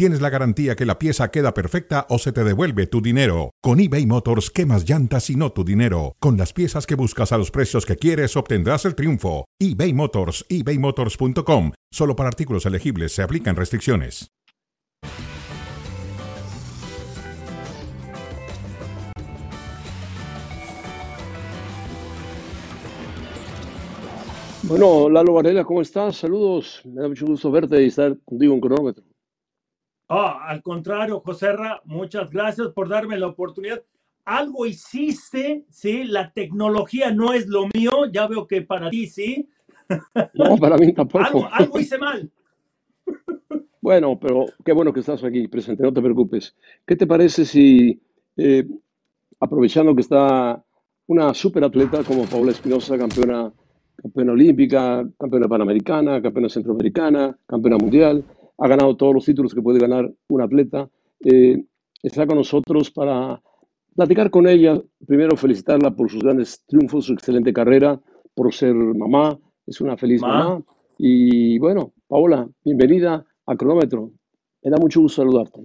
tienes la garantía que la pieza queda perfecta o se te devuelve tu dinero. Con eBay Motors, quemas llantas y no tu dinero. Con las piezas que buscas a los precios que quieres, obtendrás el triunfo. eBay Motors, ebaymotors.com. Solo para artículos elegibles se aplican restricciones. Bueno, Lalo Varela, ¿cómo estás? Saludos. Me da mucho gusto verte y estar contigo en cronómetro. Ah, al contrario, José Ra, muchas gracias por darme la oportunidad. Algo hiciste, ¿sí? La tecnología no es lo mío, ya veo que para ti sí. No, para mí tampoco. algo, algo hice mal. Bueno, pero qué bueno que estás aquí presente, no te preocupes. ¿Qué te parece si, eh, aprovechando que está una superatleta como Paula Espinosa, campeona, campeona olímpica, campeona panamericana, campeona centroamericana, campeona mundial, ha ganado todos los títulos que puede ganar un atleta, eh, está con nosotros para platicar con ella, primero felicitarla por sus grandes triunfos, su excelente carrera, por ser mamá, es una feliz Ma. mamá. Y bueno, Paola, bienvenida a Cronómetro. Me da mucho gusto saludarte.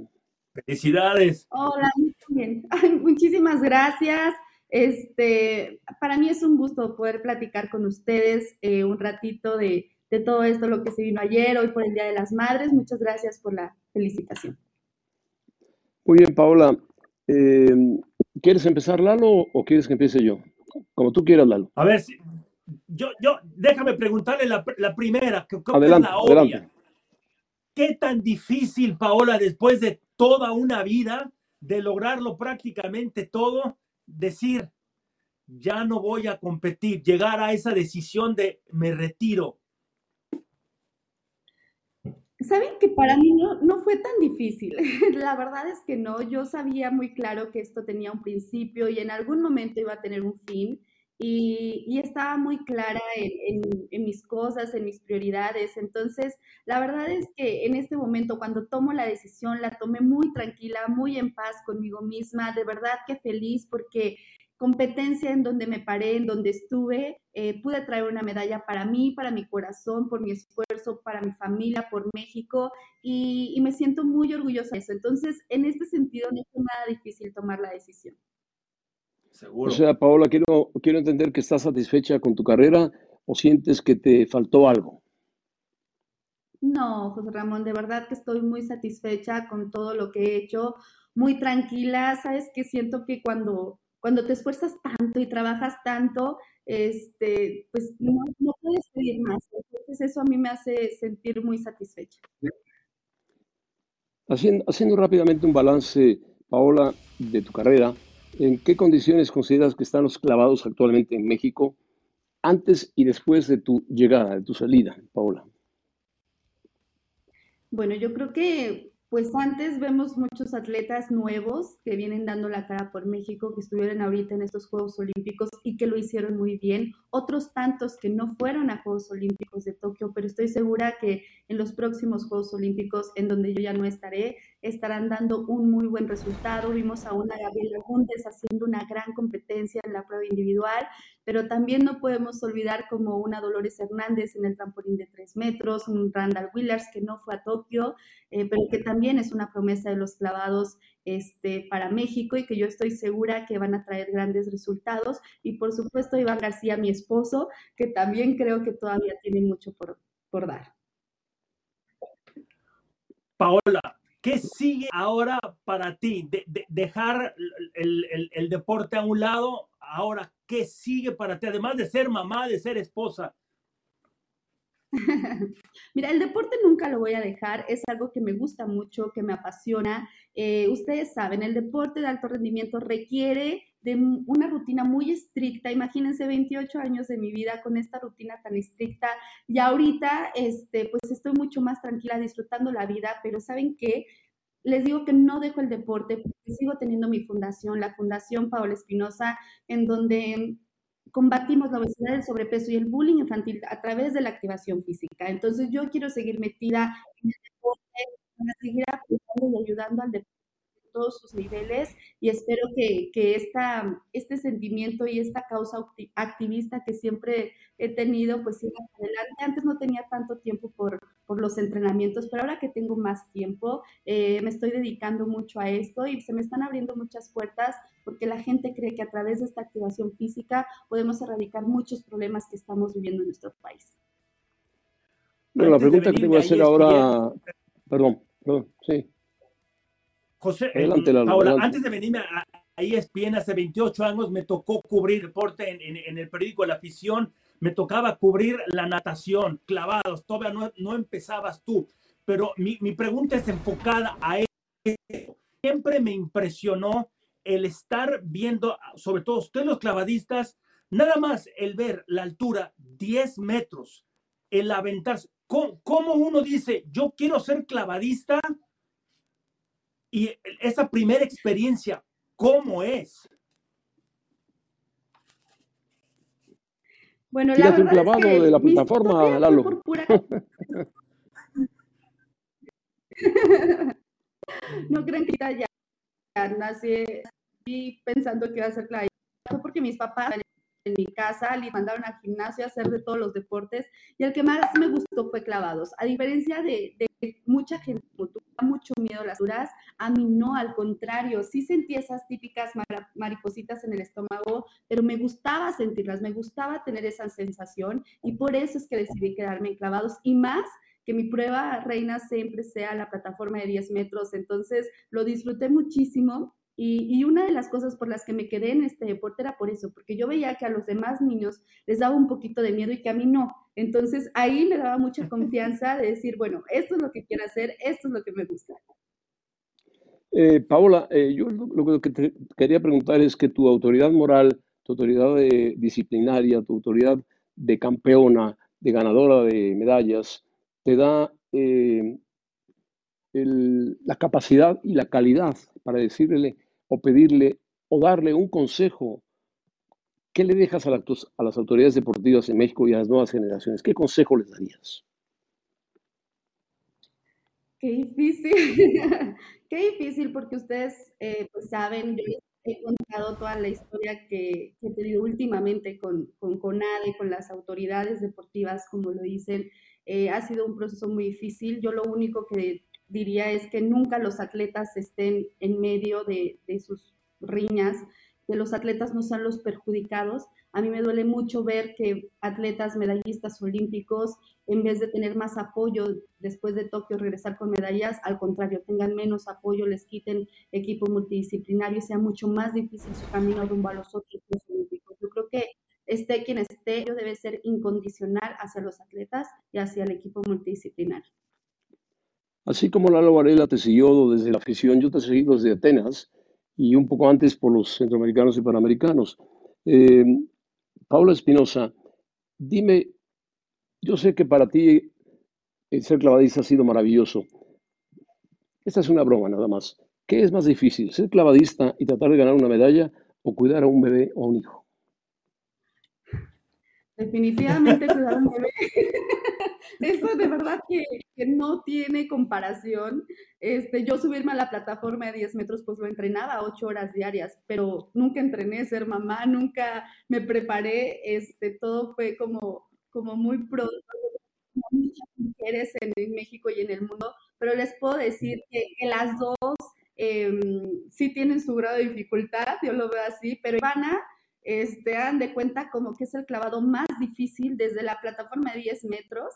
Felicidades. Hola, muy bien. Ay, muchísimas gracias. Este, para mí es un gusto poder platicar con ustedes eh, un ratito de, de todo esto, lo que se vino ayer, hoy por el Día de las Madres. Muchas gracias por la felicitación. Muy bien, Paola. eh, ¿quieres empezar, Lalo, o quieres que empiece yo? Como tú quieras, Lalo. A ver, si, yo, yo, déjame preguntarle la, la primera, que creo que es Adelante, la obvia. adelante. ¿Qué tan difícil, Paola, después de toda una vida, de lograrlo prácticamente todo, decir, ya no voy a competir, llegar a esa decisión de me retiro? Saben que para mí no, no fue tan difícil. La verdad es que no. Yo sabía muy claro que esto tenía un principio y en algún momento iba a tener un fin. Y, y estaba muy clara en, en- en mis cosas, en mis prioridades. Entonces, la verdad es que en este momento, cuando tomo la decisión, la tomé muy tranquila, muy en paz conmigo misma. De verdad que feliz porque competencia en donde me paré, en donde estuve, eh, pude traer una medalla para mí, para mi corazón, por mi esfuerzo, para mi familia, por México, y, y me siento muy orgullosa de eso. Entonces, en este sentido, no fue nada difícil tomar la decisión. O Seguro. sea, Paola, quiero, quiero entender que estás satisfecha con tu carrera o sientes que te faltó algo. No, José Ramón, de verdad que estoy muy satisfecha con todo lo que he hecho, muy tranquila. Sabes que siento que cuando, cuando te esfuerzas tanto y trabajas tanto, este, pues no, no puedes pedir más. Entonces, eso a mí me hace sentir muy satisfecha. Haciendo, haciendo rápidamente un balance, Paola, de tu carrera, ¿en qué condiciones consideras que están los clavados actualmente en México antes y después de tu llegada, de tu salida, Paola? Bueno, yo creo que pues antes vemos muchos atletas nuevos que vienen dando la cara por México, que estuvieron ahorita en estos Juegos Olímpicos y que lo hicieron muy bien. Otros tantos que no fueron a Juegos Olímpicos de Tokio, pero estoy segura que en los próximos Juegos Olímpicos, en donde yo ya no estaré, estarán dando un muy buen resultado. Vimos a una Gabriela Montes haciendo una gran competencia en la prueba individual, pero también no podemos olvidar como una Dolores Hernández en el trampolín de tres metros, un Randall Willers que no fue a Tokio, eh, pero que también es una promesa de los clavados este, para México y que yo estoy segura que van a traer grandes resultados. Y por supuesto, Iván García, mi esposo, que también creo que todavía tiene mucho por, por dar. Paola, ¿qué sigue ahora para ti? De- de- dejar el deporte a un lado, ahora, ¿qué sigue para ti? Además de ser mamá, de ser esposa. Mira, el deporte nunca lo voy a dejar, es algo que me gusta mucho, que me apasiona. Eh, ustedes saben, el deporte de alto rendimiento requiere de una rutina muy estricta. Imagínense 28 años de mi vida con esta rutina tan estricta y ahorita, este, pues estoy mucho más tranquila disfrutando la vida, pero ¿saben qué? Les digo que no dejo el deporte sigo teniendo mi fundación, la Fundación Paola Espinosa, en donde combatimos la obesidad, el sobrepeso y el bullying infantil a través de la activación física. Entonces yo quiero seguir metida en el deporte, seguir apoyando y ayudando al deporte todos sus niveles y espero que, que esta, este sentimiento y esta causa activista que siempre he tenido, pues siga adelante. Antes no tenía tanto tiempo por, por los entrenamientos, pero ahora que tengo más tiempo, eh, me estoy dedicando mucho a esto y se me están abriendo muchas puertas porque la gente cree que a través de esta activación física podemos erradicar muchos problemas que estamos viviendo en nuestro país. Bueno, la pregunta que tengo que hacer ahora, perdón, perdón, sí. José, eh, ahora, antes de venirme a, a ESPN hace 28 años, me tocó cubrir deporte en, el periódico La Afición, me tocaba cubrir la natación, clavados, todavía no, no empezabas tú, pero mi, mi pregunta es enfocada a eso. Siempre me impresionó el estar viendo, sobre todo ustedes los clavadistas, nada más el ver la altura 10 metros, el aventarse, ¿cómo, cómo uno dice, yo quiero ser clavadista? Y esa primera experiencia, ¿cómo es? Bueno, la verdad un clavado es que de la plataforma, Lalo. no creen que ya, ya nací pensando que iba a ser clavado. porque mis papás en mi casa, le mandaron al gimnasio a hacer de todos los deportes y el que más me gustó fue clavados. A diferencia de, mucha gente como mucho miedo a las duras, a mí no, al contrario, sí sentí esas típicas maripositas en el estómago, pero me gustaba sentirlas, me gustaba tener esa sensación y por eso es que decidí quedarme en clavados y más que mi prueba reina siempre sea la plataforma de 10 metros, entonces lo disfruté muchísimo y, una de las cosas por las que me quedé en este deporte era por eso, porque yo veía que a los demás niños les daba un poquito de miedo y que a mí no. Entonces ahí me daba mucha confianza de decir, bueno, esto es lo que quiero hacer, esto es lo que me gusta. Eh, Paola, eh, yo lo, que te quería preguntar es que tu autoridad moral, tu autoridad disciplinaria, tu autoridad de campeona, de ganadora de medallas, te da eh, la capacidad y la calidad para decirle o pedirle o darle un consejo, ¿qué le dejas a, a las autoridades deportivas en México y a las nuevas generaciones? ¿Qué consejo les darías? Qué difícil, qué difícil porque ustedes eh, pues saben, yo he contado toda la historia que, he tenido últimamente con, con CONADE, con las autoridades deportivas, como lo dicen. Eh, ha sido un proceso muy difícil. Yo lo único que diría es que nunca los atletas estén en medio de, sus riñas, que los atletas no sean los perjudicados. A mí me duele mucho ver que atletas medallistas olímpicos, en vez de tener más apoyo después de Tokio, regresar con medallas, al contrario, tengan menos apoyo, les quiten equipo multidisciplinario y sea mucho más difícil su camino rumbo a los otros Olímpicos. Yo creo que esté quien esté, debe ser incondicional hacia los atletas y hacia el equipo multidisciplinario. Así como Lalo Varela te siguió desde la afición, yo te seguí desde Atenas y un poco antes por los centroamericanos y panamericanos. Eh, Paula Espinosa, dime, yo sé que para ti el ser clavadista ha sido maravilloso. Esta es una broma nada más. ¿Qué es más difícil, ser clavadista y tratar de ganar una medalla o cuidar a un bebé o a un hijo? Definitivamente cuidar a un bebé. Eso de verdad que, no tiene comparación. Este, yo subirme a la plataforma de 10 metros, pues lo entrenaba 8 horas diarias, pero nunca entrené ser mamá, nunca me preparé, este, todo fue como, como muy pronto. Muchas mujeres en, México y en el mundo, pero les puedo decir que, las dos em, sí tienen su grado de dificultad, yo lo veo así, pero Ivana este, hagan de cuenta como que es el clavado más difícil desde la plataforma de 10 metros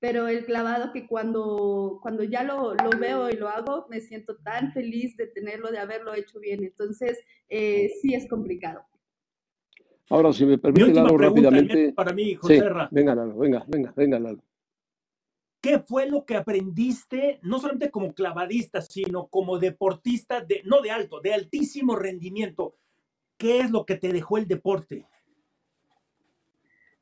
pero el clavado que cuando, cuando ya lo, lo, veo y lo hago, me siento tan feliz de tenerlo, de haberlo hecho bien. Entonces, eh, sí es complicado. Ahora, si me permite, Lalo, rápidamente. Para mí, José venga, Lalo, venga, venga, venga, Lalo. ¿Qué fue lo que aprendiste, no solamente como clavadista, sino como deportista, de, no de alto, de altísimo rendimiento? ¿Qué es lo que te dejó el deporte?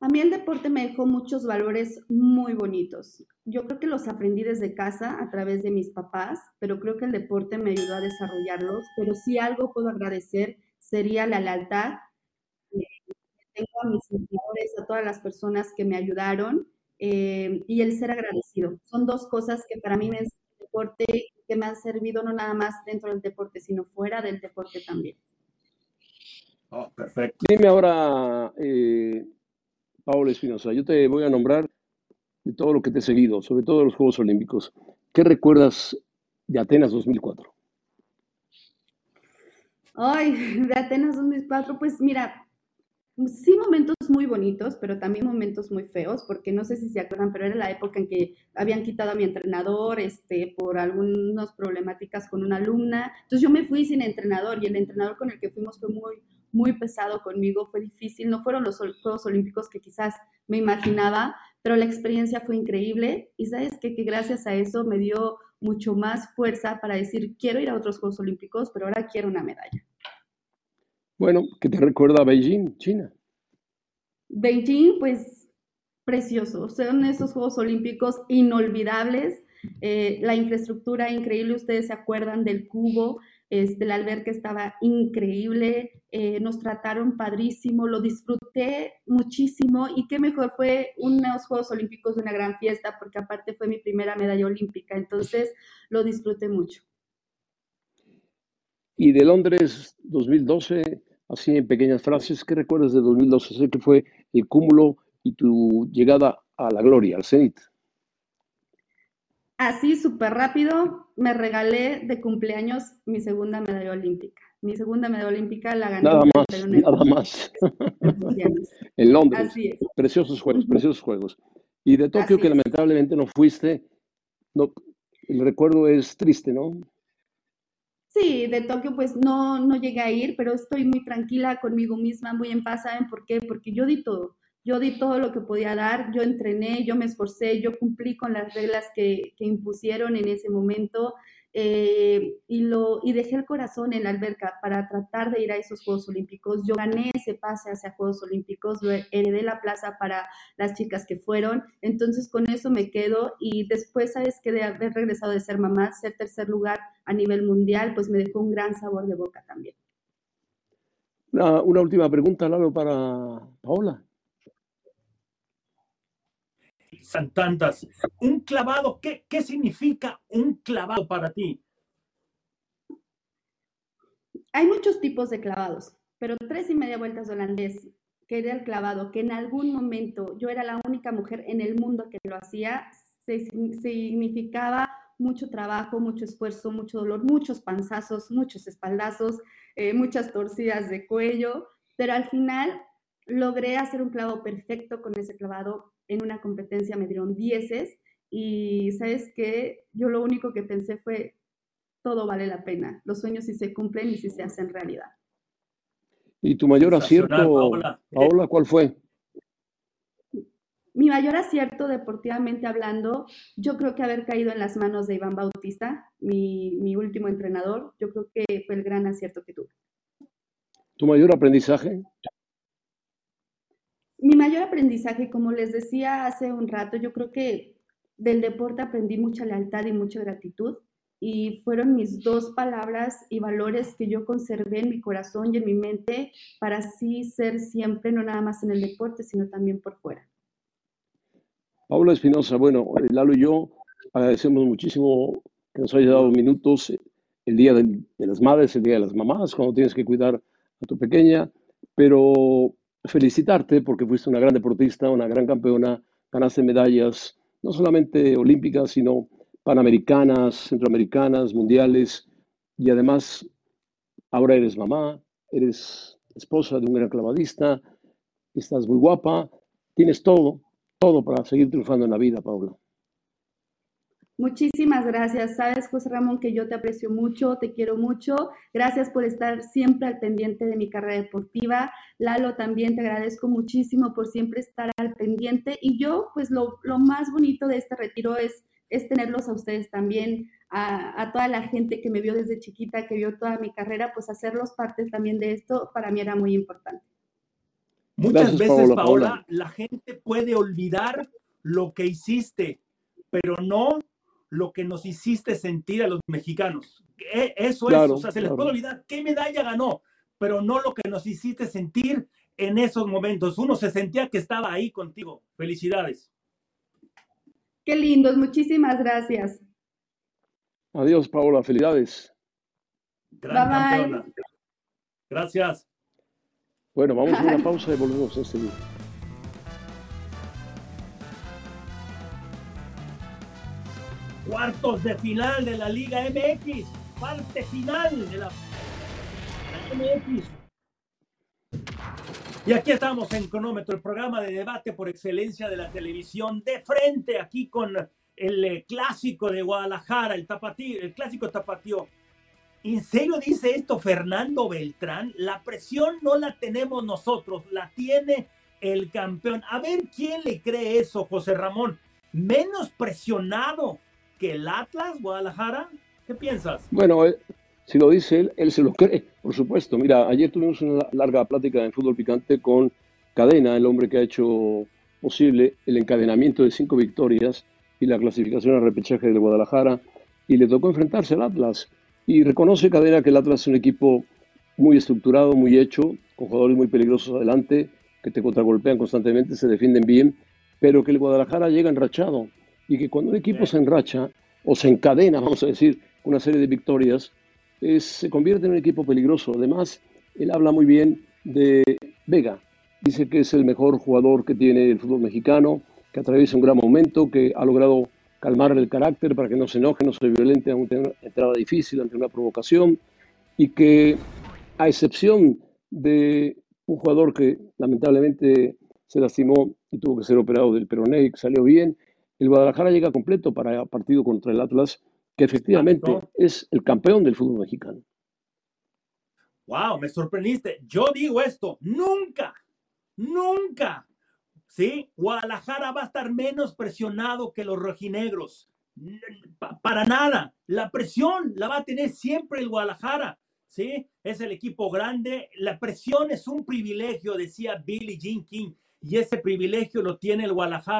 A mí el deporte me dejó muchos valores muy bonitos. Yo creo que los aprendí desde casa a través de mis papás, pero creo que el deporte me ayudó a desarrollarlos. Pero si algo puedo agradecer sería la lealtad que tengo a mis entrenadores, a todas las personas que me ayudaron eh, y el ser agradecido. Son dos cosas que para mí me el deporte que me han servido no nada más dentro del deporte, sino fuera del deporte también. Oh, perfecto. Dime ahora, eh, Paola Espinosa, yo te voy a nombrar de todo lo que te he seguido, sobre todo los Juegos Olímpicos. ¿Qué recuerdas de Atenas 2004? Ay, de Atenas 2004, pues mira, sí momentos muy bonitos, pero también momentos muy feos, porque no sé si se acuerdan, pero era la época en que habían quitado a mi entrenador este, por algunas problemáticas con una alumna. Entonces yo me fui sin entrenador y el entrenador con el que fuimos fue muy, muy pesado conmigo, fue difícil. No fueron los Juegos Olímpicos que quizás me imaginaba, pero la experiencia fue increíble y sabes que, que gracias a eso me dio mucho más fuerza para decir, quiero ir a otros Juegos Olímpicos, pero ahora quiero una medalla. Bueno, ¿qué te recuerda a Beijing, China? Beijing, pues precioso. Son esos Juegos Olímpicos inolvidables. Eh, la infraestructura increíble, ustedes se acuerdan del cubo, este, la alberca estaba increíble, eh, nos trataron padrísimo, lo disfruté muchísimo y qué mejor fue unos Juegos Olímpicos de una gran fiesta porque aparte fue mi primera medalla olímpica, entonces lo disfruté mucho. Y de Londres 2012, así en pequeñas frases, ¿qué recuerdas de 2012? Sé que fue el cúmulo y tu llegada a la gloria, al cenit. Así, súper rápido, me regalé de cumpleaños mi segunda medalla olímpica. Mi segunda medalla olímpica la gané. Nada más, nada más. en Londres. Así es. Preciosos juegos, preciosos juegos. Y de Tokio, que lamentablemente no fuiste, no, el recuerdo es triste, ¿no? Sí, de Tokio pues no, no llegué a ir, pero estoy muy tranquila conmigo misma, muy en paz, ¿saben por qué? Porque yo di todo, yo di todo lo que podía dar, yo entrené, yo me esforcé, yo cumplí con las reglas que, impusieron en ese momento eh, y, lo, y dejé el corazón en la alberca para tratar de ir a esos Juegos Olímpicos. Yo gané ese pase hacia Juegos Olímpicos, heredé la plaza para las chicas que fueron, entonces con eso me quedo y después, sabes que de haber regresado de ser mamá, ser tercer lugar a nivel mundial, pues me dejó un gran sabor de boca también. Una, una última pregunta, Lalo, para Paola tantas. Un clavado, ¿qué, ¿qué significa un clavado para ti? Hay muchos tipos de clavados, pero tres y media vueltas holandés, que era el clavado, que en algún momento yo era la única mujer en el mundo que lo hacía, significaba mucho trabajo, mucho esfuerzo, mucho dolor, muchos panzazos, muchos espaldazos, eh, muchas torcidas de cuello, pero al final logré hacer un clavo perfecto con ese clavado en una competencia me dieron dieces y sabes que yo lo único que pensé fue, todo vale la pena, los sueños si se cumplen y si se hacen realidad. ¿Y tu mayor acierto, Paola, cuál fue? Mi mayor acierto deportivamente hablando, yo creo que haber caído en las manos de Iván Bautista, mi, mi último entrenador, yo creo que fue el gran acierto que tuve. ¿Tu mayor aprendizaje? Mi mayor aprendizaje, como les decía hace un rato, yo creo que del deporte aprendí mucha lealtad y mucha gratitud y fueron mis dos palabras y valores que yo conservé en mi corazón y en mi mente para así ser siempre, no nada más en el deporte, sino también por fuera. Paula Espinosa, bueno, Lalo y yo agradecemos muchísimo que nos haya dado minutos el día de las madres, el día de las mamás, cuando tienes que cuidar a tu pequeña, pero felicitarte porque fuiste una gran deportista, una gran campeona, ganaste medallas, no solamente olímpicas, sino panamericanas, centroamericanas, mundiales, y además ahora eres mamá, eres esposa de un gran clavadista, estás muy guapa, tienes todo, todo para seguir triunfando en la vida, Paula. Muchísimas gracias. Sabes, José Ramón, que yo te aprecio mucho, te quiero mucho. Gracias por estar siempre al pendiente de mi carrera deportiva. Lalo, también te agradezco muchísimo por siempre estar al pendiente. Y yo, pues lo, más bonito de este retiro es, es tenerlos a ustedes también, a, toda la gente que me vio desde chiquita, que vio toda mi carrera, pues hacerlos partes también de esto, para mí era muy importante. Muchas veces, Paola, la gente puede olvidar lo que hiciste, pero no lo que nos hiciste sentir a los mexicanos. E, eso es, o sea, se les puede olvidar qué medalla ganó, pero no lo que nos hiciste sentir en esos momentos. Uno se sentía que estaba ahí contigo. Felicidades. Qué lindos, muchísimas gracias. Adiós, Paola, felicidades. Gran campeona. Gracias. Bueno, vamos a una pausa y volvemos enseguida. Cuartos de final de la Liga MX. Parte final de la, MX. Y aquí estamos en Cronómetro, el programa de debate por excelencia de la televisión, de frente aquí con el eh, clásico de Guadalajara, el tapatío, el clásico tapatío. ¿En serio dice esto Fernando Beltrán? La presión no la tenemos nosotros, la tiene el campeón. A ver quién le cree eso, José Ramón. Menos presionado que el Atlas Guadalajara. ¿Qué piensas? Bueno, si lo dice él, él se lo cree, por supuesto. Mira, ayer tuvimos una larga plática en fútbol picante con Cadena, el hombre que ha hecho posible el encadenamiento de cinco victorias y la clasificación al repechaje de Guadalajara, y le tocó enfrentarse al Atlas. Y reconoce Cadena que el Atlas es un equipo muy estructurado, muy hecho, con jugadores muy peligrosos adelante, que te contragolpean constantemente, se defienden bien, pero que el Guadalajara llega enrachado y que cuando un equipo se enracha o se encadena, vamos a decir, una serie de victorias, se convierte en un equipo peligroso. Además, él habla muy bien de Vega. Dice que es el mejor jugador que tiene el fútbol mexicano, que atraviesa un gran momento, que ha logrado calmar el carácter para que no se enoje, no se violente ante una entrada difícil, ante una provocación, y que a excepción de un jugador que lamentablemente se lastimó y tuvo que ser operado del peroné y que salió bien, el Guadalajara llega completo para el partido contra el Atlas, que efectivamente es el campeón del fútbol mexicano. Wow, me sorprendiste. Yo digo esto, nunca, nunca ¿sí? Guadalajara va a estar menos presionado que los rojinegros. Para nada. La presión la va a tener siempre el Guadalajara, ¿sí? Es el equipo grande. La presión es un privilegio, decía Billy Jean King, y ese privilegio lo tiene el Guadalajara.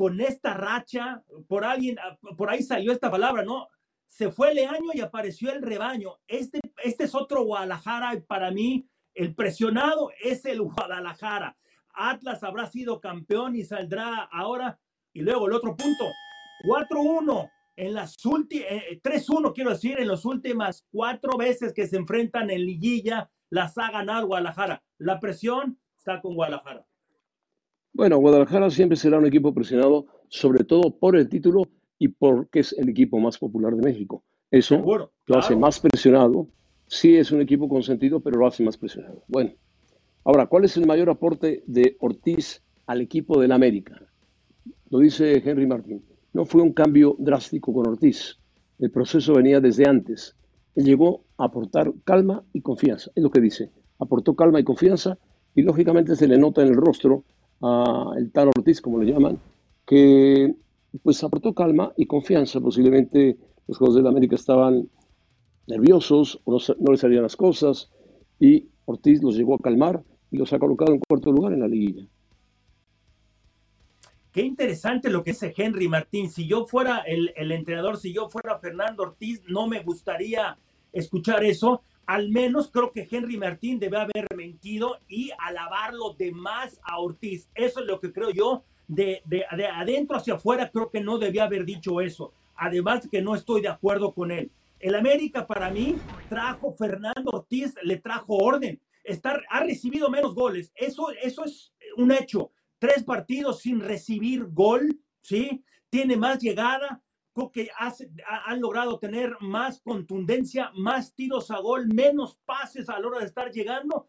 Con esta racha, por alguien, por ahí salió esta palabra, ¿no? Se fue el año y apareció el rebaño. Este, este es otro Guadalajara y para mí el presionado es el Guadalajara. Atlas habrá sido campeón y saldrá ahora. Y luego el otro punto, 4-1 en las últimas, 3-1 quiero decir, en las últimas cuatro veces que se enfrentan en liguilla, las ha ganado Guadalajara. La presión está con Guadalajara. Bueno, Guadalajara siempre será un equipo presionado, sobre todo por el título y porque es el equipo más popular de México. Eso lo hace más presionado. Sí es un equipo consentido, pero lo hace más presionado. Bueno, Ahora, ¿cuál es el mayor aporte de Ortiz al equipo del América? Lo dice Henry Martín. No fue un cambio drástico con Ortiz. El proceso venía desde antes. Él llegó a aportar calma y confianza. Es lo que dice. Aportó calma y confianza y lógicamente se le nota en el rostro a el tal Ortiz, como le llaman, que pues aportó calma y confianza. Posiblemente los Juegos del América estaban nerviosos o no, no les salían las cosas y Ortiz los llegó a calmar y los ha colocado en cuarto lugar en la liguilla. Qué interesante lo que dice Henry Martín. Si yo fuera el, entrenador, si yo fuera Fernando Ortiz, no me gustaría escuchar eso. Al menos creo que Henry Martín debe haber mentido y alabarlo de más a Ortiz. Eso es lo que creo yo. De, de, de adentro hacia afuera creo que no debía haber dicho eso. Además que no estoy de acuerdo con él. El América para mí trajo Fernando Ortiz, le trajo orden ha recibido menos goles. Eso, eso es un hecho. Tres partidos sin recibir gol, ¿sí? Tiene más llegada, creo que han logrado tener más contundencia, más tiros a gol, menos pases a la hora de estar llegando.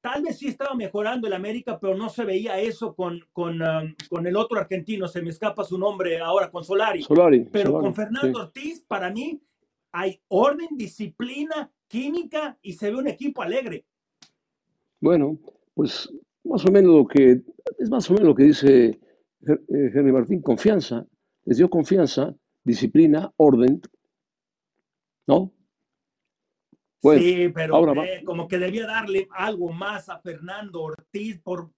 Tal vez sí estaba mejorando el América, pero no se veía eso con, con, um, con el otro argentino, se me escapa su nombre ahora, con Solari. Solari pero con Fernando Ortiz, para mí, hay orden, disciplina, química y se ve un equipo alegre. Bueno, pues más o menos lo que, es más o menos lo que dice eh, Henry Martín, confianza, les dio confianza, disciplina, orden, ¿no? Pues, sí, pero como que debía darle algo más a Fernando Ortiz por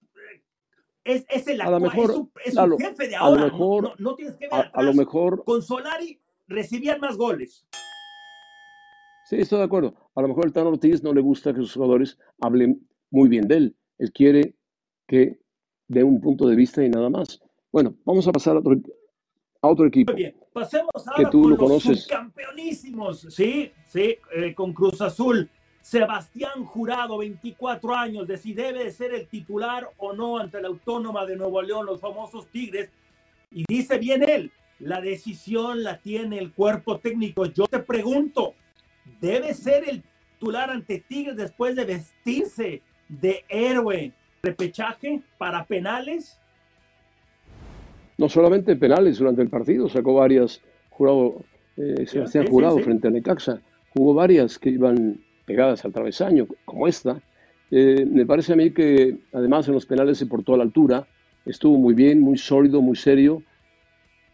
es, es el a lo mejor, es, su, jefe de ahora. A lo mejor, no, tienes que ver a, lo mejor con Solari recibían más goles. Sí, estoy de acuerdo. A lo mejor el Tan Ortiz no le gusta que sus jugadores hablen muy bien de él. Él quiere que dé un punto de vista y nada más. Bueno, vamos a pasar a otro, a otro equipo. Muy bien, pasemos ahora Que tú con lo los conoces. subcampeonísimos. Sí, sí, eh, con Cruz Azul. Sebastián Jurado, 24 años, de si debe de ser el titular o no ante la Autónoma de Nuevo León, los famosos Tigres. Y dice bien él, la decisión la tiene el cuerpo técnico. Yo te pregunto, ¿debe ser el titular ante Tigres después de vestirse de héroe repechaje para penales? No solamente penales durante el partido, sacó varias, jurado, eh, Sebastián sí, sí, Jurado sí. frente a Necaxa, jugó varias que iban pegadas al travesaño, como esta. Eh, me parece a mí que además en los penales se portó a la altura, estuvo muy bien, muy sólido, muy serio.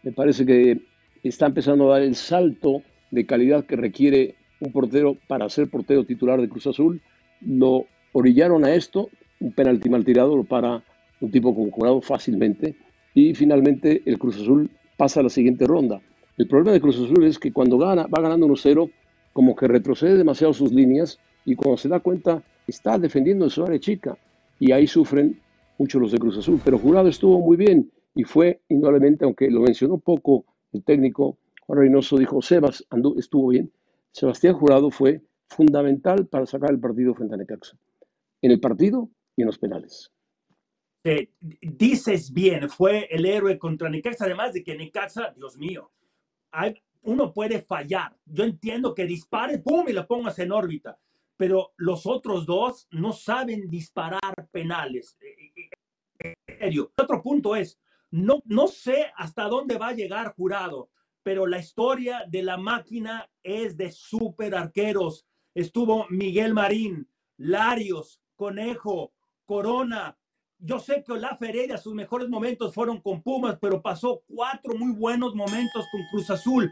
Me parece que está empezando a dar el salto de calidad que requiere un portero para ser portero titular de Cruz Azul. Lo orillaron a esto, un penalti mal tirado lo para un tipo como jurado fácilmente y finalmente el Cruz Azul pasa a la siguiente ronda. El problema de Cruz Azul es que cuando gana, va ganando 1-0, como que retrocede demasiado sus líneas y cuando se da cuenta está defendiendo en su área chica y ahí sufren mucho los de Cruz Azul. Pero Jurado estuvo muy bien y fue indudablemente, aunque lo mencionó poco el técnico Juan Reynoso, dijo Sebas andu- estuvo bien. Sebastián Jurado fue fundamental para sacar el partido frente a Necaxa, en el partido y en los penales. Eh, dices bien, fue el héroe contra Necaxa, además de que Necaxa, Dios mío, uno puede fallar. Yo entiendo que dispare, pum, y la pongas en órbita, pero los otros dos no saben disparar penales. Eh, eh, En serio. Otro punto es, no, no sé hasta dónde va a llegar jurado, pero la historia de la máquina es de super arqueros. Estuvo Miguel Marín, Larios, Conejo, Corona, yo sé que Olaf Heredia, sus mejores momentos fueron con Pumas, pero pasó cuatro muy buenos momentos con Cruz Azul.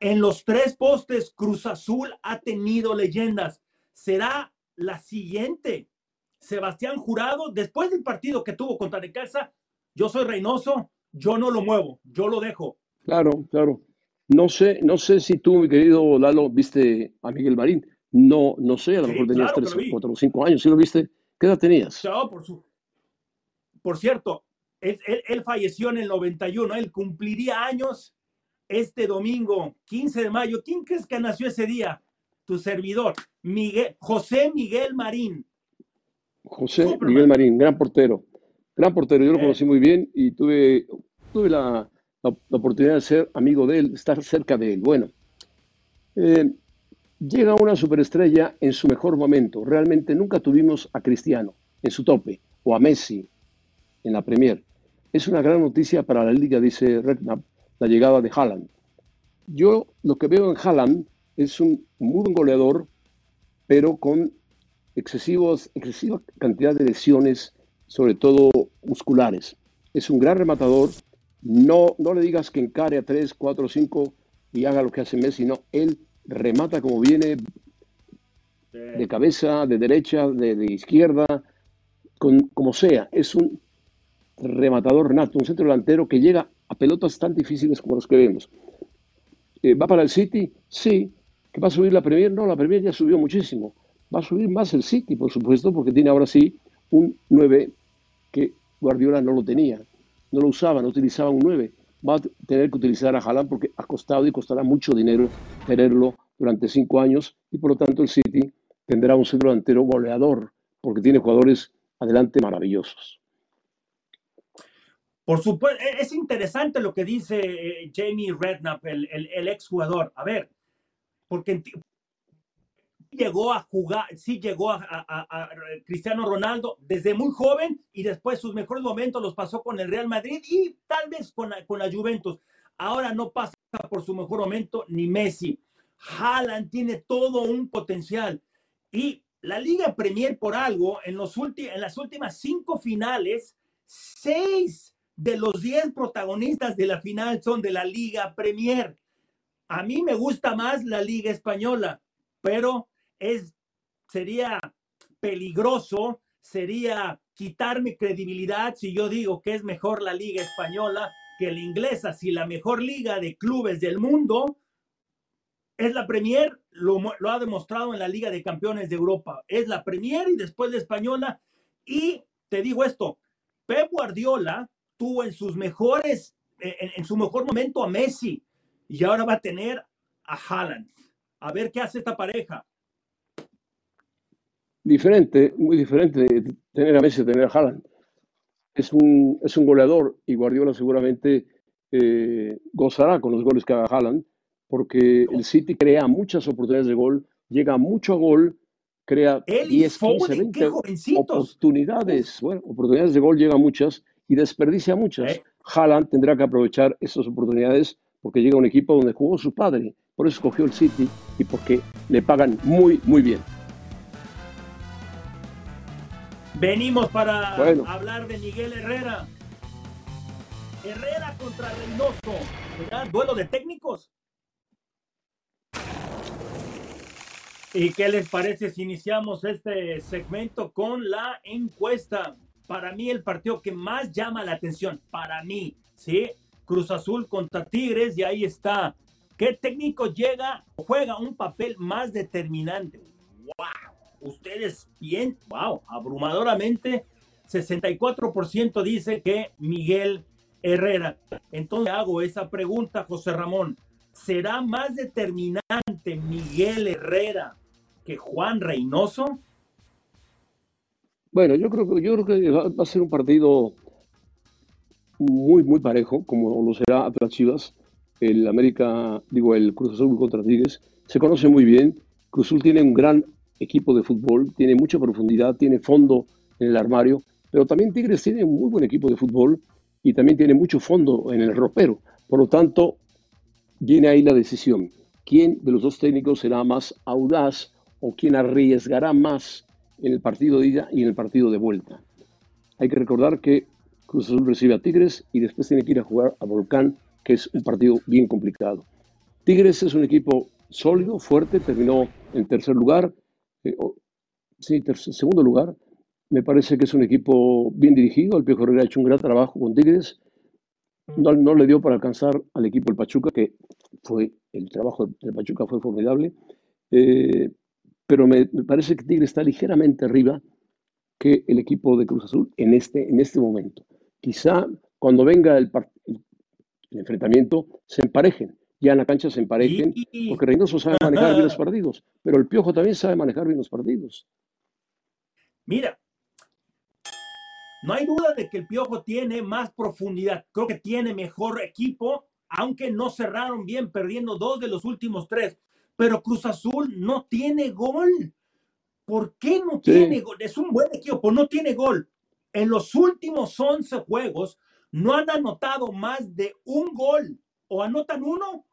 En los tres postes, Cruz Azul ha tenido leyendas. ¿Será la siguiente? Sebastián Jurado, después del partido que tuvo contra Necaxa, yo soy Reynoso, yo no lo muevo, yo lo dejo. Claro, claro. No sé, no sé si tú, mi querido Lalo, viste a Miguel Marín. No, no sé, a lo Sí, mejor tenías claro tres, cuatro o cinco años. ¿Sí lo viste? ¿Qué edad tenías? Chao, por su. Por cierto, él, él- él falleció en el 91, él cumpliría años este domingo, 15 de mayo. ¿Quién crees que nació ese día? Tu servidor, Miguel, José Miguel Marín. José Superman. Miguel Marín, gran portero. Gran portero, yo lo Eh. conocí muy bien y tuve, tuve la, la- la oportunidad de ser amigo de él, estar cerca de él. Bueno, eh, llega una superestrella en su mejor momento. Realmente nunca tuvimos a Cristiano en su tope o a Messi en la Premier. Es una gran noticia para la liga, dice Redknapp, la llegada de Haaland. Yo lo que veo en Haaland es un muy buen goleador, pero con excesivos, excesiva cantidad de lesiones, sobre todo musculares. Es un gran rematador. No, no le digas que encare a 3, 4, 5 y haga lo que hace Messi, no. Él remata como viene, de cabeza, de derecha, de, de izquierda, con, como sea. Es un rematador nato, un centro delantero que llega a pelotas tan difíciles como los que vemos. Eh, ¿Va para el City? Sí. ¿Que va a subir la Premier? No, la Premier ya subió muchísimo. Va a subir más el City, por supuesto, porque tiene ahora sí un 9 que Guardiola no lo tenía. No lo usaba, no utilizaba un 9. Va a tener que utilizar a Haaland porque ha costado y costará mucho dinero tenerlo durante cinco años y por lo tanto el City tendrá un centro delantero goleador porque tiene jugadores adelante maravillosos. Por supuesto, e- es interesante lo que dice eh, Jamie Redknapp, el, el, el exjugador. A ver, porque llegó a jugar, sí llegó a, Cristiano Ronaldo desde muy joven y después sus mejores momentos los pasó con el Real Madrid y tal vez con la, Juventus. Ahora no pasa por su mejor momento ni Messi. Haaland tiene todo un potencial y la Liga Premier por algo en, los últimos en las últimas cinco finales, seis de los diez protagonistas de la final son de la Liga Premier. A mí me gusta más la Liga Española, pero es, sería peligroso, sería quitarme credibilidad si yo digo que es mejor la Liga Española que la inglesa. Si la mejor liga de clubes del mundo Es la Premier, lo, lo, ha demostrado en la Liga de Campeones de Europa. Es la Premier y después la Española. Y te digo esto, Pep Guardiola tuvo en sus mejores, en, en su mejor momento a Messi y ahora va a tener a Haaland. A ver qué hace esta pareja. Diferente, muy diferente tener a Messi, tener a Haaland. Es un, es un goleador y Guardiola seguramente eh, gozará con los goles que haga Haaland, porque el City crea muchas oportunidades de gol, llega mucho a gol, crea 10, 15, 20 oportunidades. Bueno, oportunidades de gol llega muchas y desperdicia muchas. ¿Eh? Haaland tendrá que aprovechar esas oportunidades porque llega a un equipo donde jugó su padre, por eso escogió el City y porque le pagan muy, muy bien. Venimos para hablar de Miguel Herrera. Herrera contra Reynoso. ¿Verdad? Duelo de técnicos. ¿Y qué les parece si iniciamos este segmento con la encuesta? Para mí el partido que más llama la atención, para mí, ¿sí? Cruz Azul contra Tigres y ahí está. ¿Qué técnico llega juega un papel más determinante? ¡Wow! Ustedes bien, wow, abrumadoramente, 64% dice que Miguel Herrera. Entonces hago esa pregunta, José Ramón. ¿Será más determinante Miguel Herrera que Juan Reynoso? Bueno, yo creo que va, a ser un partido muy muy parejo, como lo será Atlas Chivas. El América, digo, el Cruz Azul contra Tigres se conoce muy bien. Cruz Azul tiene un gran equipo de fútbol, tiene mucha profundidad, tiene fondo en el armario, pero también Tigres tiene un muy buen equipo de fútbol y también tiene mucho fondo en el ropero. Por lo tanto, viene ahí la decisión. ¿Quién de los dos técnicos será más audaz o quién arriesgará más en el partido de ida y en el partido de vuelta? Hay que recordar que Cruz Azul recibe a Tigres y después tiene que ir a jugar a Volcán, que es un partido bien complicado. Tigres es un equipo sólido, fuerte, terminó en tercer lugar, eh, sí, segundo lugar, me parece que es un equipo bien dirigido. El Piojo Herrera ha hecho un gran trabajo con Tigres. No, no, le dio para alcanzar al equipo del Pachuca, que fue el trabajo del Pachuca fue formidable. Eh, pero me, parece que Tigres está ligeramente arriba que el equipo de Cruz Azul en este, en este momento. Quizá cuando venga el, el enfrentamiento se emparejen, ya en la cancha se emparejen, porque Reynoso sabe manejar bien los partidos, pero el Piojo también sabe manejar bien los partidos. Mira, no hay duda de que el Piojo tiene más profundidad. Creo que tiene mejor equipo, aunque no cerraron bien, perdiendo dos de los últimos tres. Pero Cruz Azul no tiene gol. ¿Por qué no tiene gol? Es un buen equipo, no tiene gol. En los últimos 11 juegos no han anotado más de un gol. O anotan uno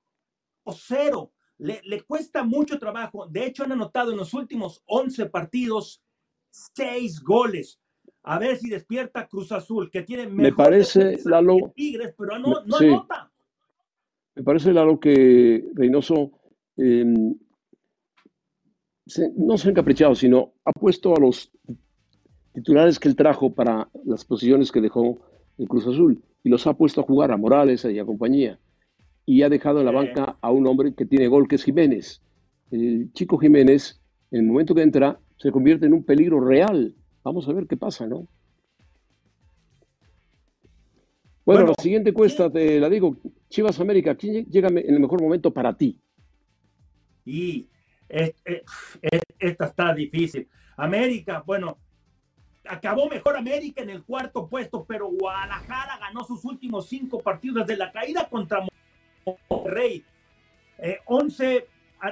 o cero. Le, le cuesta mucho trabajo. De hecho, han anotado en los últimos 11 partidos seis goles. A ver si despierta Cruz Azul, que tiene me parece Lalo, Tigres, pero no, no anota. Me parece Lalo que Reynoso em, no se ha encaprichado, sino ha puesto a los titulares que él trajo para las posiciones que dejó el Cruz Azul y los ha puesto a jugar a Morales y a compañía. Y ha dejado en la banca a un hombre que tiene gol, que es Jiménez. El chico Jiménez, en el momento que entra, se convierte en un peligro real Vamos a ver qué pasa, ¿no? Bueno, la siguiente encuesta te la digo. Chivas América, ¿quién llega en el mejor momento para ti? Y esta está difícil. América, bueno, acabó mejor América en el cuarto puesto, pero Guadalajara ganó sus últimos cinco partidos desde la caída contra Monterrey. Eh, 11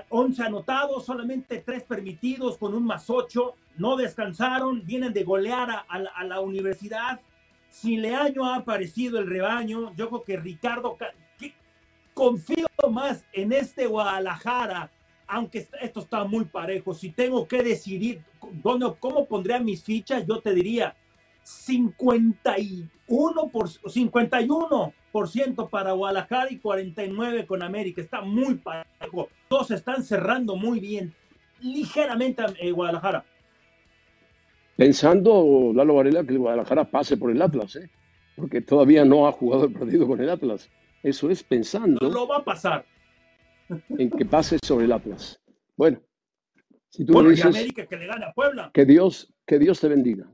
11 anotados, solamente 3 permitidos con un más 8. No descansaron, vienen de golear a, la, universidad. Sin Leaño ha aparecido el rebaño. Yo creo que Ricardo, confío más en este Guadalajara, aunque esto está muy parejo. Si tengo que decidir dónde, cómo pondría mis fichas, yo te diría 51 por 51 para Guadalajara y 49 con América. Está muy parejo. Todos están cerrando muy bien, ligeramente eh, Guadalajara. Pensando, Lalo Varela, que Guadalajara pase por el Atlas, ¿eh? porque todavía no ha jugado el partido con el Atlas. Eso es pensando. No lo va a pasar. en que pase sobre el Atlas. Bueno, si tú bueno, dices, y América que le gane a Puebla. Que Dios, que Dios te bendiga.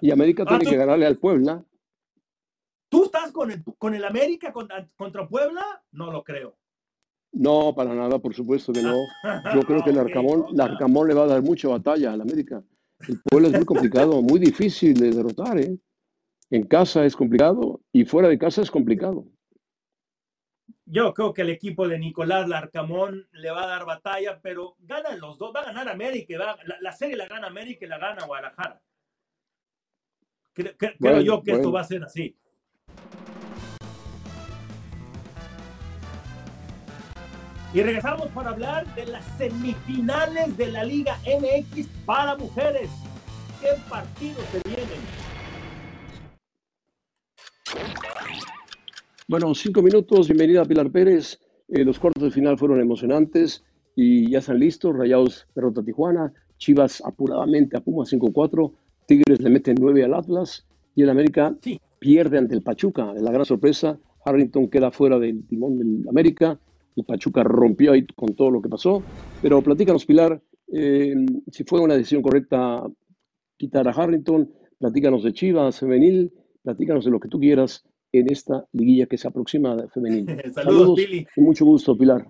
Y América ah, tiene que ganarle al Puebla. ¿Tú estás con el, con el América contra, contra Puebla? No lo creo. No, para nada, por supuesto que no. Yo creo que el Arcamón, el Arcamón le va a dar mucha batalla al América. El Puebla es muy complicado, muy difícil de derrotar. ¿eh? En casa es complicado y fuera de casa es complicado. Yo creo que el equipo de Nicolás Larcamón le va a dar batalla, pero ganan los dos. Va a ganar América. Va, la, serie la gana América y la gana Guadalajara. Creo, yo que esto va a ser así. Y regresamos para hablar de las semifinales de la Liga MX para mujeres. ¿Qué partidos se vienen? Bueno, cinco minutos. Bienvenida Pilar Pérez. Eh, los cuartos de final fueron emocionantes y ya están listos. Rayados derrota a Tijuana. Chivas apuradamente a Puma 5-4. Tigres le meten 9 al Atlas. Y el América pierde ante el Pachuca. La gran sorpresa. Harrington queda fuera del timón del América el Pachuca rompió ahí con todo lo que pasó. Pero platícanos, Pilar, eh, si fue una decisión correcta quitar a Harrington, platícanos de Chivas femenil, platícanos de lo que tú quieras en esta liguilla que se aproxima de femenil. Saludos, Saludos Pili. Y mucho gusto, Pilar.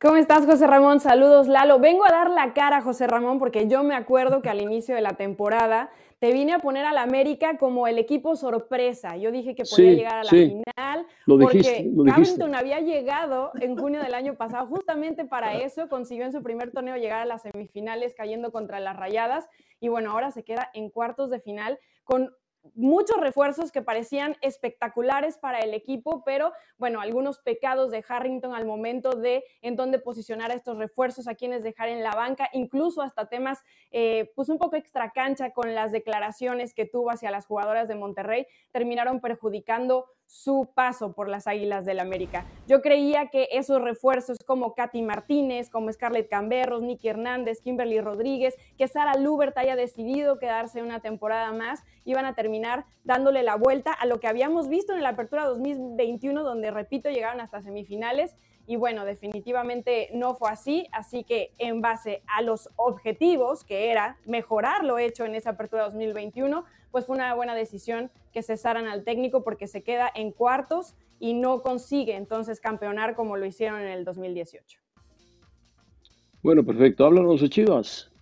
¿Cómo estás, José Ramón? Saludos, Lalo. Vengo a dar la cara, José Ramón, porque yo me acuerdo que al inicio de la temporada te vine a poner al América como el equipo sorpresa. Yo dije que podía llegar a la final porque Carrington había llegado en junio del año pasado justamente para eso, consiguió en su primer torneo llegar a las semifinales cayendo contra las Rayadas y bueno, ahora se queda en cuartos de final con muchos refuerzos que parecían espectaculares para el equipo, pero bueno, algunos pecados de Harrington al momento de en dónde posicionar a estos refuerzos, a quienes dejar en la banca, incluso hasta temas eh, pues un poco extra cancha con las declaraciones que tuvo hacia las jugadoras de Monterrey, terminaron perjudicando su paso por las Águilas del América. Yo creía que esos refuerzos como Katy Martínez, como Scarlett Camberros, Nicky Hernández, Kimberly Rodríguez, que Sara Lubert haya decidido quedarse una temporada más, iban a terminar dándole la vuelta a lo que habíamos visto en la apertura 2021, donde, repito, llegaron hasta semifinales. Y bueno, definitivamente no fue así, así que en base a los objetivos, que era mejorar lo hecho en esa apertura 2021, pues fue una buena decisión que cesaran al técnico porque se queda en cuartos y no consigue entonces campeonar como lo hicieron en el 2018. Bueno, perfecto. Háblanos de Chivas.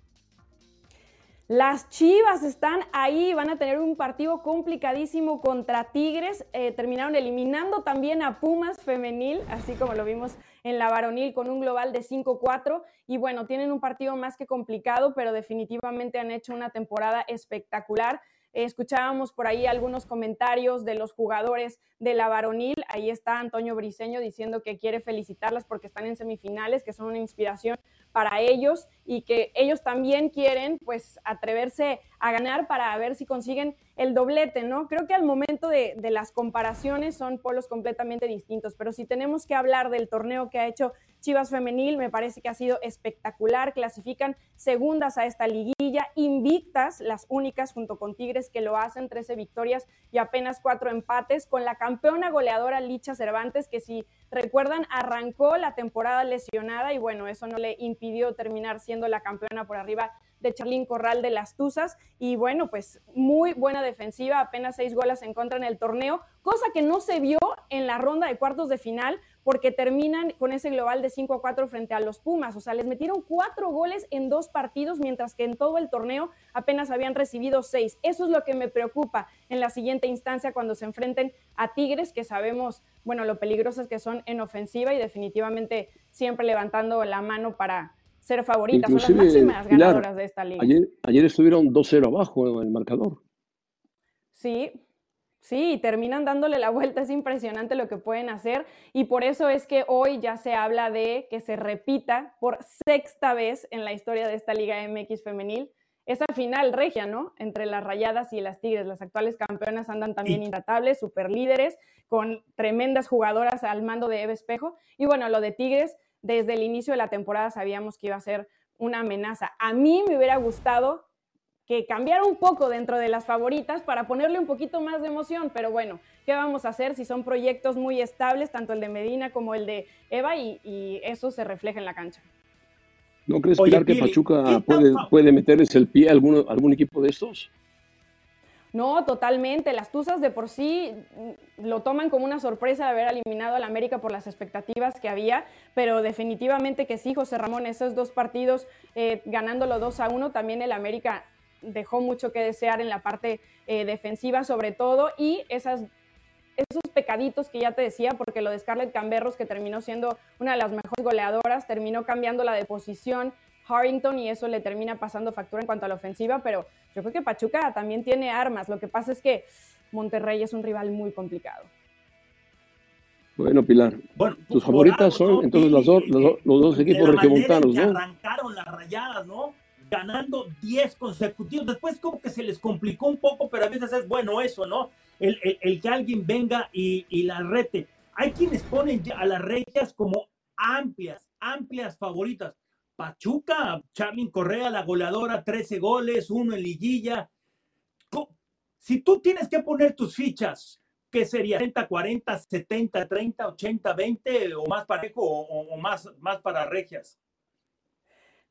Las Chivas están ahí, van a tener un partido complicadísimo contra Tigres. Eh, terminaron eliminando también a Pumas femenil, así como lo vimos en la varonil con un global de 5-4. Y bueno, tienen un partido más que complicado, pero definitivamente han hecho una temporada espectacular. Escuchábamos por ahí algunos comentarios de los jugadores de la varonil. Ahí está Antonio Briseño diciendo que quiere felicitarlas porque están en semifinales, que son una inspiración para ellos y que ellos también quieren pues atreverse a ganar para ver si consiguen el doblete, ¿no? Creo que al momento de, las comparaciones son polos completamente distintos, pero si tenemos que hablar del torneo que ha hecho Chivas Femenil, me parece que ha sido espectacular, clasifican segundas a esta liguilla, invictas, las únicas junto con Tigres que lo hacen, 13 victorias y apenas cuatro empates, con la campeona goleadora Licha Cervantes, que si recuerdan arrancó la temporada lesionada y bueno, eso no le impidió terminar siendo la campeona por arriba de Charlín Corral de las Tuzas. Y bueno, pues muy buena defensiva, apenas seis goles en contra en el torneo, cosa que no se vio en la ronda de cuartos de final porque terminan con ese global de 5 a 4 frente a los Pumas. O sea, les metieron cuatro goles en dos partidos, mientras que en todo el torneo apenas habían recibido seis. Eso es lo que me preocupa en la siguiente instancia cuando se enfrenten a Tigres, que sabemos, bueno, lo peligrosas que son en ofensiva y definitivamente siempre levantando la mano para ser favoritas, son las máximas ganadoras de esta liga. Ayer, ayer estuvieron 2-0 abajo en el marcador. Sí, Sí, terminan dándole la vuelta, es impresionante lo que pueden hacer y por eso es que hoy ya se habla de que se repita por sexta vez en la historia de esta Liga MX femenil esa final regia, ¿no? Entre las Rayadas y las Tigres. Las actuales campeonas andan también intratables, super líderes, con tremendas jugadoras al mando de Eve Espejo. Y bueno, lo de Tigres, desde el inicio de la temporada sabíamos que iba a ser una amenaza. A mí me hubiera gustado que cambiara un poco dentro de las favoritas para ponerle un poquito más de emoción. Pero bueno, ¿qué vamos a hacer si son proyectos muy estables, tanto el de Medina como el de Eva, y, eso se refleja en la cancha? ¿No crees, que Pachuca puede, puede meterles el pie a algún, algún equipo de estos? No, totalmente. Las Tuzas de por sí mm, lo toman como una sorpresa de haber eliminado al América por las expectativas que había, pero definitivamente que sí, José Ramón, esos dos partidos eh, ganándolo 2 a 1, también el América dejó mucho que desear en la parte eh, defensiva sobre todo y esas esos pecaditos que ya te decía, porque lo de Scarlett Camberros, que terminó siendo una de las mejores goleadoras, terminó cambiando la de posición, Harrington y eso le termina pasando factura en cuanto a la ofensiva, pero yo creo que Pachuca también tiene armas. Lo que pasa es que Monterrey es un rival muy complicado. Bueno, Pilar, bueno, tus favoritas son entonces los dos, los, dos equipos regiomontanos, ¿no? Arrancaron las rayadas, ¿no? Ganando 10 consecutivos. Después como que se les complicó un poco, pero a veces es bueno eso, ¿no? El, que alguien venga y, y la rete. Hay quienes ponen a las reyes como amplias, amplias favoritas. Pachuca, Charlin Correa, la goleadora, 13 goles, uno en liguilla. Si tú tienes que poner tus fichas, ¿qué sería? ¿30, 40, 70, 30, 80, 20 o más parejo o, más, más para regias?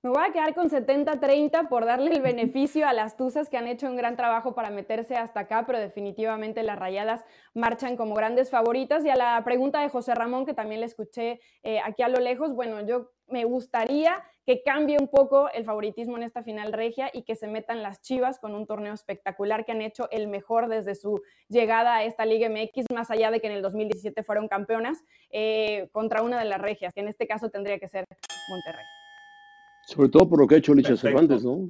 Me voy a quedar con 70-30 por darle el beneficio a las Tuzas que han hecho un gran trabajo para meterse hasta acá, pero definitivamente las rayadas marchan como grandes favoritas. Y a la pregunta de José Ramón, que también le escuché eh, aquí a lo lejos, bueno, yo me gustaría que cambie un poco el favoritismo en esta final regia y que se metan las Chivas con un torneo espectacular que han hecho el mejor desde su llegada a esta Liga MX, más allá de que en el 2017 fueron campeonas, eh, contra una de las regias, que en este caso tendría que ser Monterrey. Sobre todo por lo que ha hecho Licha Cervantes, ¿no?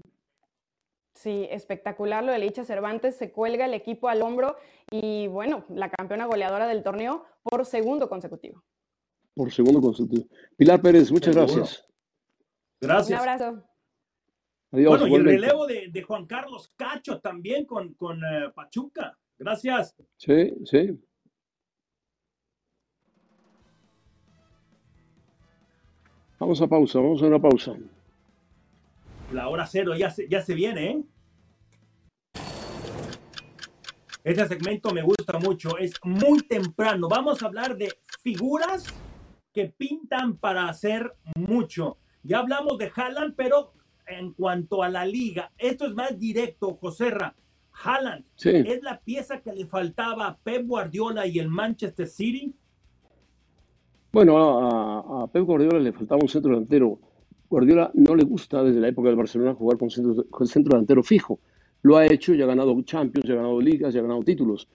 Sí, espectacular lo de Licha Cervantes, se cuelga el equipo al hombro y bueno, la campeona goleadora del torneo por segundo consecutivo. Por segundo consecutivo. Pilar Pérez, muchas gracias. Gracias. Un abrazo. Adiós, bueno, y el relevo de, Juan Carlos Cacho también con, con eh, Pachuca. Gracias. Sí, sí. Vamos a pausa, vamos a una pausa. La hora cero ya se, ya se viene, ¿eh? Este segmento me gusta mucho, es muy temprano. Vamos a hablar de figuras que pintan para hacer mucho. Ya hablamos de Haaland, pero en cuanto a la liga, esto es más directo, Joserra. Haaland es la pieza que le faltaba a Pep Guardiola y el Manchester City. Bueno, a, a Pep Guardiola le faltaba un centro delantero Guardiola no le gusta desde la época del Barcelona jugar con centro, centro delantero fijo. Lo ha hecho y ha ganado Champions, ya ha ganado ligas, ya ha ganado títulos.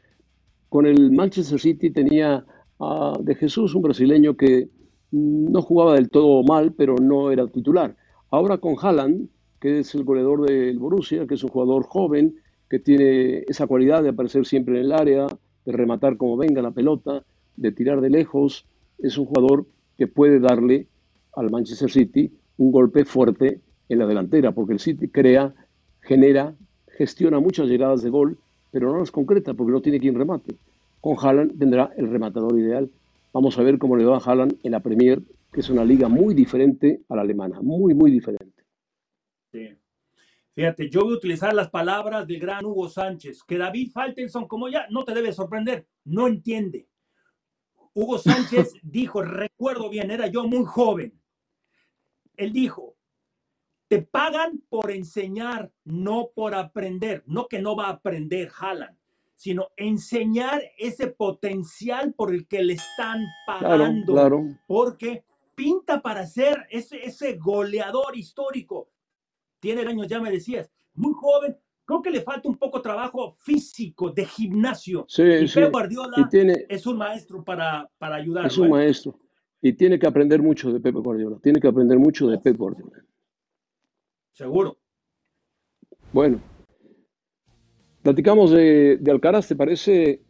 Con el Manchester City tenía a De Jesús, un brasileño que no jugaba del todo mal, pero no era titular. Ahora con Haaland, que es el goleador del Borussia, que es un jugador joven, que tiene esa cualidad de aparecer siempre en el área, de rematar como venga la pelota, de tirar de lejos, es un jugador que puede darle al Manchester City un golpe fuerte en la delantera, porque el City crea, genera, gestiona muchas llegadas de gol, pero no las concreta porque no tiene quien remate. Con Haaland tendrá el rematador ideal. Vamos a ver cómo le va a Haaland en la Premier, que es una liga muy diferente a la alemana, muy, muy diferente. Sí. Fíjate, yo voy a utilizar las palabras del gran Hugo Sánchez, que David Faltenson, como ya no te debe sorprender, no entiende. Hugo Sánchez dijo, recuerdo bien, era yo muy joven, él dijo, te pagan por enseñar, no por aprender. No que no va a aprender Haaland, sino enseñar ese potencial por el que le están pagando. Claro, Porque pinta para ser ese, ese goleador histórico. Tiene años, ya me decías, muy joven. Creo que le falta un poco trabajo físico, de gimnasio. Sí, y sí. Guardiola es un maestro para, para ayudar. Es un maestro y tiene que aprender mucho de Pepe Guardiola. Tiene que aprender mucho de Pep Guardiola. Seguro. Bueno, platicamos de, Alcaraz, ¿te parece?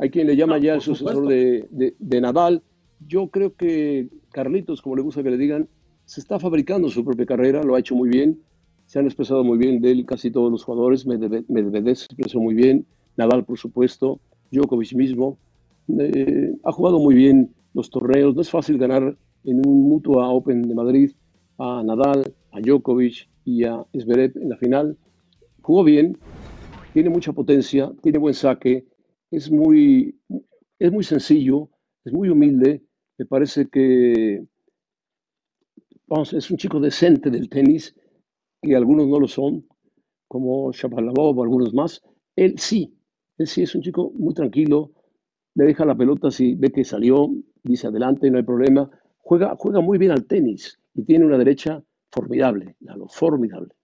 Hay quien le llama ya el sucesor de, de, Nadal. Yo creo que Carlitos, como le gusta que le digan, se está fabricando su propia carrera, lo ha hecho muy bien. Se han expresado muy bien de él casi todos los jugadores. Medvedev se expresó muy bien. Nadal, por supuesto. Djokovic mismo. Eh, ha jugado muy bien los torneos. No es fácil ganar en un Mutua Open de Madrid a Nadal, a Djokovic y a Zverev en la final. jugó bien, tiene mucha potencia, tiene buen saque, es muy, es muy sencillo, es muy humilde. Me parece que vamos, es un chico decente del tenis, y algunos no lo son, como Shabalabov o algunos más. Él sí, él sí es un chico muy tranquilo, le deja la pelota si ve que salió, dice adelante, no hay problema. Juega, juega muy bien al tenis y tiene una derecha formidable, lo formidable.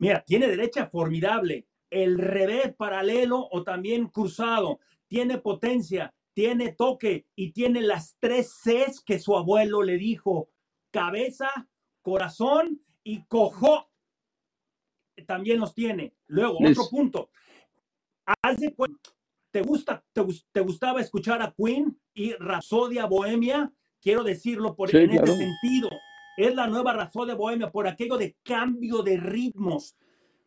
Mira, tiene derecha formidable, el revés paralelo o también cruzado, tiene potencia, tiene toque y tiene las tres Cs que su abuelo le dijo, cabeza, corazón y cojo. También los tiene. Luego, otro punto. Hace ¿Te, gusta, te, gustaba escuchar a Queen y Rapsodia Bohemia? Quiero decirlo por en este sentido. Es la nueva Rapsodia Bohemia por aquello de cambio de ritmos.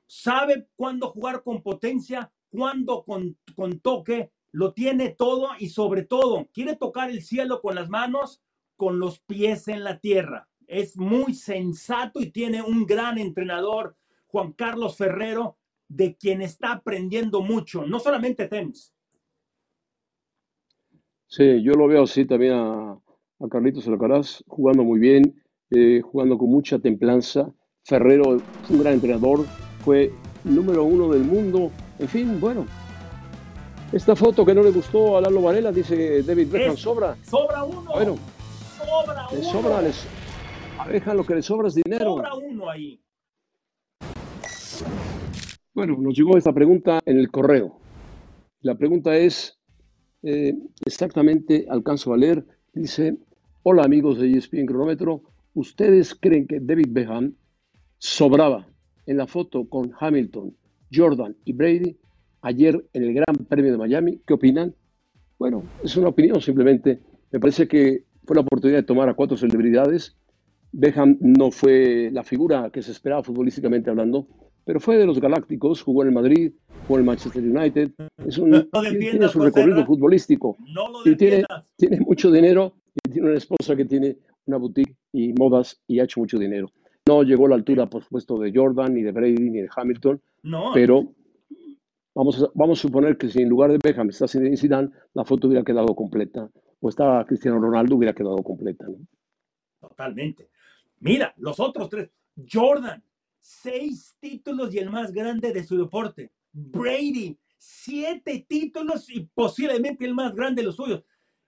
Sabe cuándo jugar con potencia, cuándo con, con toque, lo tiene todo y sobre todo quiere tocar el cielo con las manos, con los pies en la tierra. Es muy sensato y tiene un gran entrenador, Juan Carlos Ferrero, de quien está aprendiendo mucho, no solamente tenis. Sí, yo lo veo así también a, a Carlitos Alcaraz, jugando muy bien, eh, jugando con mucha templanza. Ferrero es un gran entrenador, fue número uno del mundo. En fin, bueno. Esta foto que no le gustó a Lalo Varela, dice David Beckham, sobra. Sobra uno. Bueno, sobra uno. sobra, les, a lo que le sobra es dinero. Sobra uno ahí. Bueno, nos llegó esta pregunta en el correo. La pregunta es, eh, exactamente alcanzo a leer, dice, hola amigos de ESPN Cronómetro, ¿ustedes creen que David Beckham sobraba en la foto con Hamilton, Jordan y Brady ayer en el Gran Premio de Miami? ¿Qué opinan? Bueno, es una opinión simplemente. Me parece que fue la oportunidad de tomar a cuatro celebridades. Beckham no fue la figura que se esperaba futbolísticamente hablando, pero fue de los Galácticos, jugó en el Madrid, jugó en el Manchester United, es un, tiene su recorrido futbolístico y tiene, tiene mucho dinero y tiene una esposa que tiene una boutique y modas y ha hecho mucho dinero. No llegó a la altura, por supuesto, de Jordan, ni de Brady, ni de Hamilton, pero vamos a, vamos a suponer que si en lugar de Beckham está Zidane, la foto hubiera quedado completa, o estaba Cristiano Ronaldo, hubiera quedado completa. Totalmente. Mira, los otros tres, Jordan, seis títulos y el más grande de su deporte. Brady, siete títulos y posiblemente el más grande de los suyos.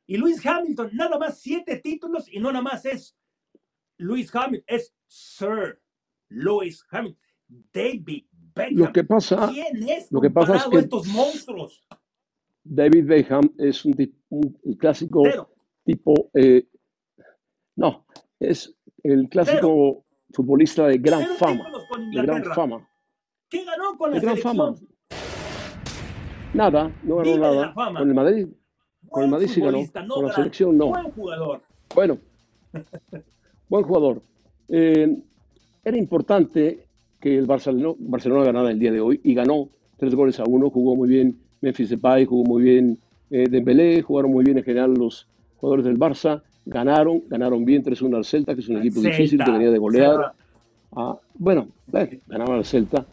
Y Luis Hamilton, nada más siete títulos y no nada más es Luis Hamilton, es Sir Luis Hamilton. David Beckham. Lo que pasa, ¿Quién es lo que pasa es que estos monstruos? David Beckham es un, clásico tipo, eh, no, es el clásico futbolista de gran fama. De gran fama. ¿Qué ganó con la gran fama. Nada, no ganó nada. Con el Madrid. Con el Madrid sí ganó. con la selección no. Buen jugador. Bueno, buen jugador. Eh, era importante que el Barcelona, Barcelona ganara el día de hoy y ganó tres goles a uno. Jugó muy bien Memphis Depay, jugó muy bien eh, Dembélé, jugaron muy bien en general los jugadores del Barça ganaron, ganaron bien 3-1 al Celta, que es un equipo difícil que venía de golear. Ah, bueno, ganaron al Celta,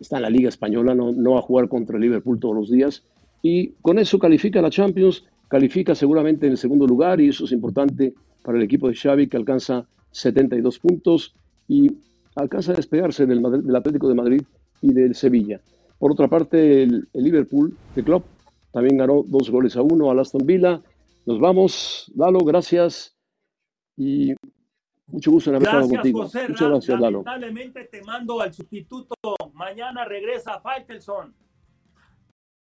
está en la Liga Española, no, no va a jugar contra el Liverpool todos los días. Y con eso califica la Champions, califica seguramente en el segundo lugar, y eso es importante para el equipo de Xavi, que alcanza 72 puntos y alcanza a despegarse del, del Atlético de Madrid y del Sevilla. Por otra parte, el, el Liverpool de Klopp también ganó dos goles a uno al Aston Villa nos vamos, Lalo, gracias y mucho gusto en haber estado contigo. José Muchas gracias, Lalo. Lamentablemente te mando al sustituto. Mañana regresa Faitelson.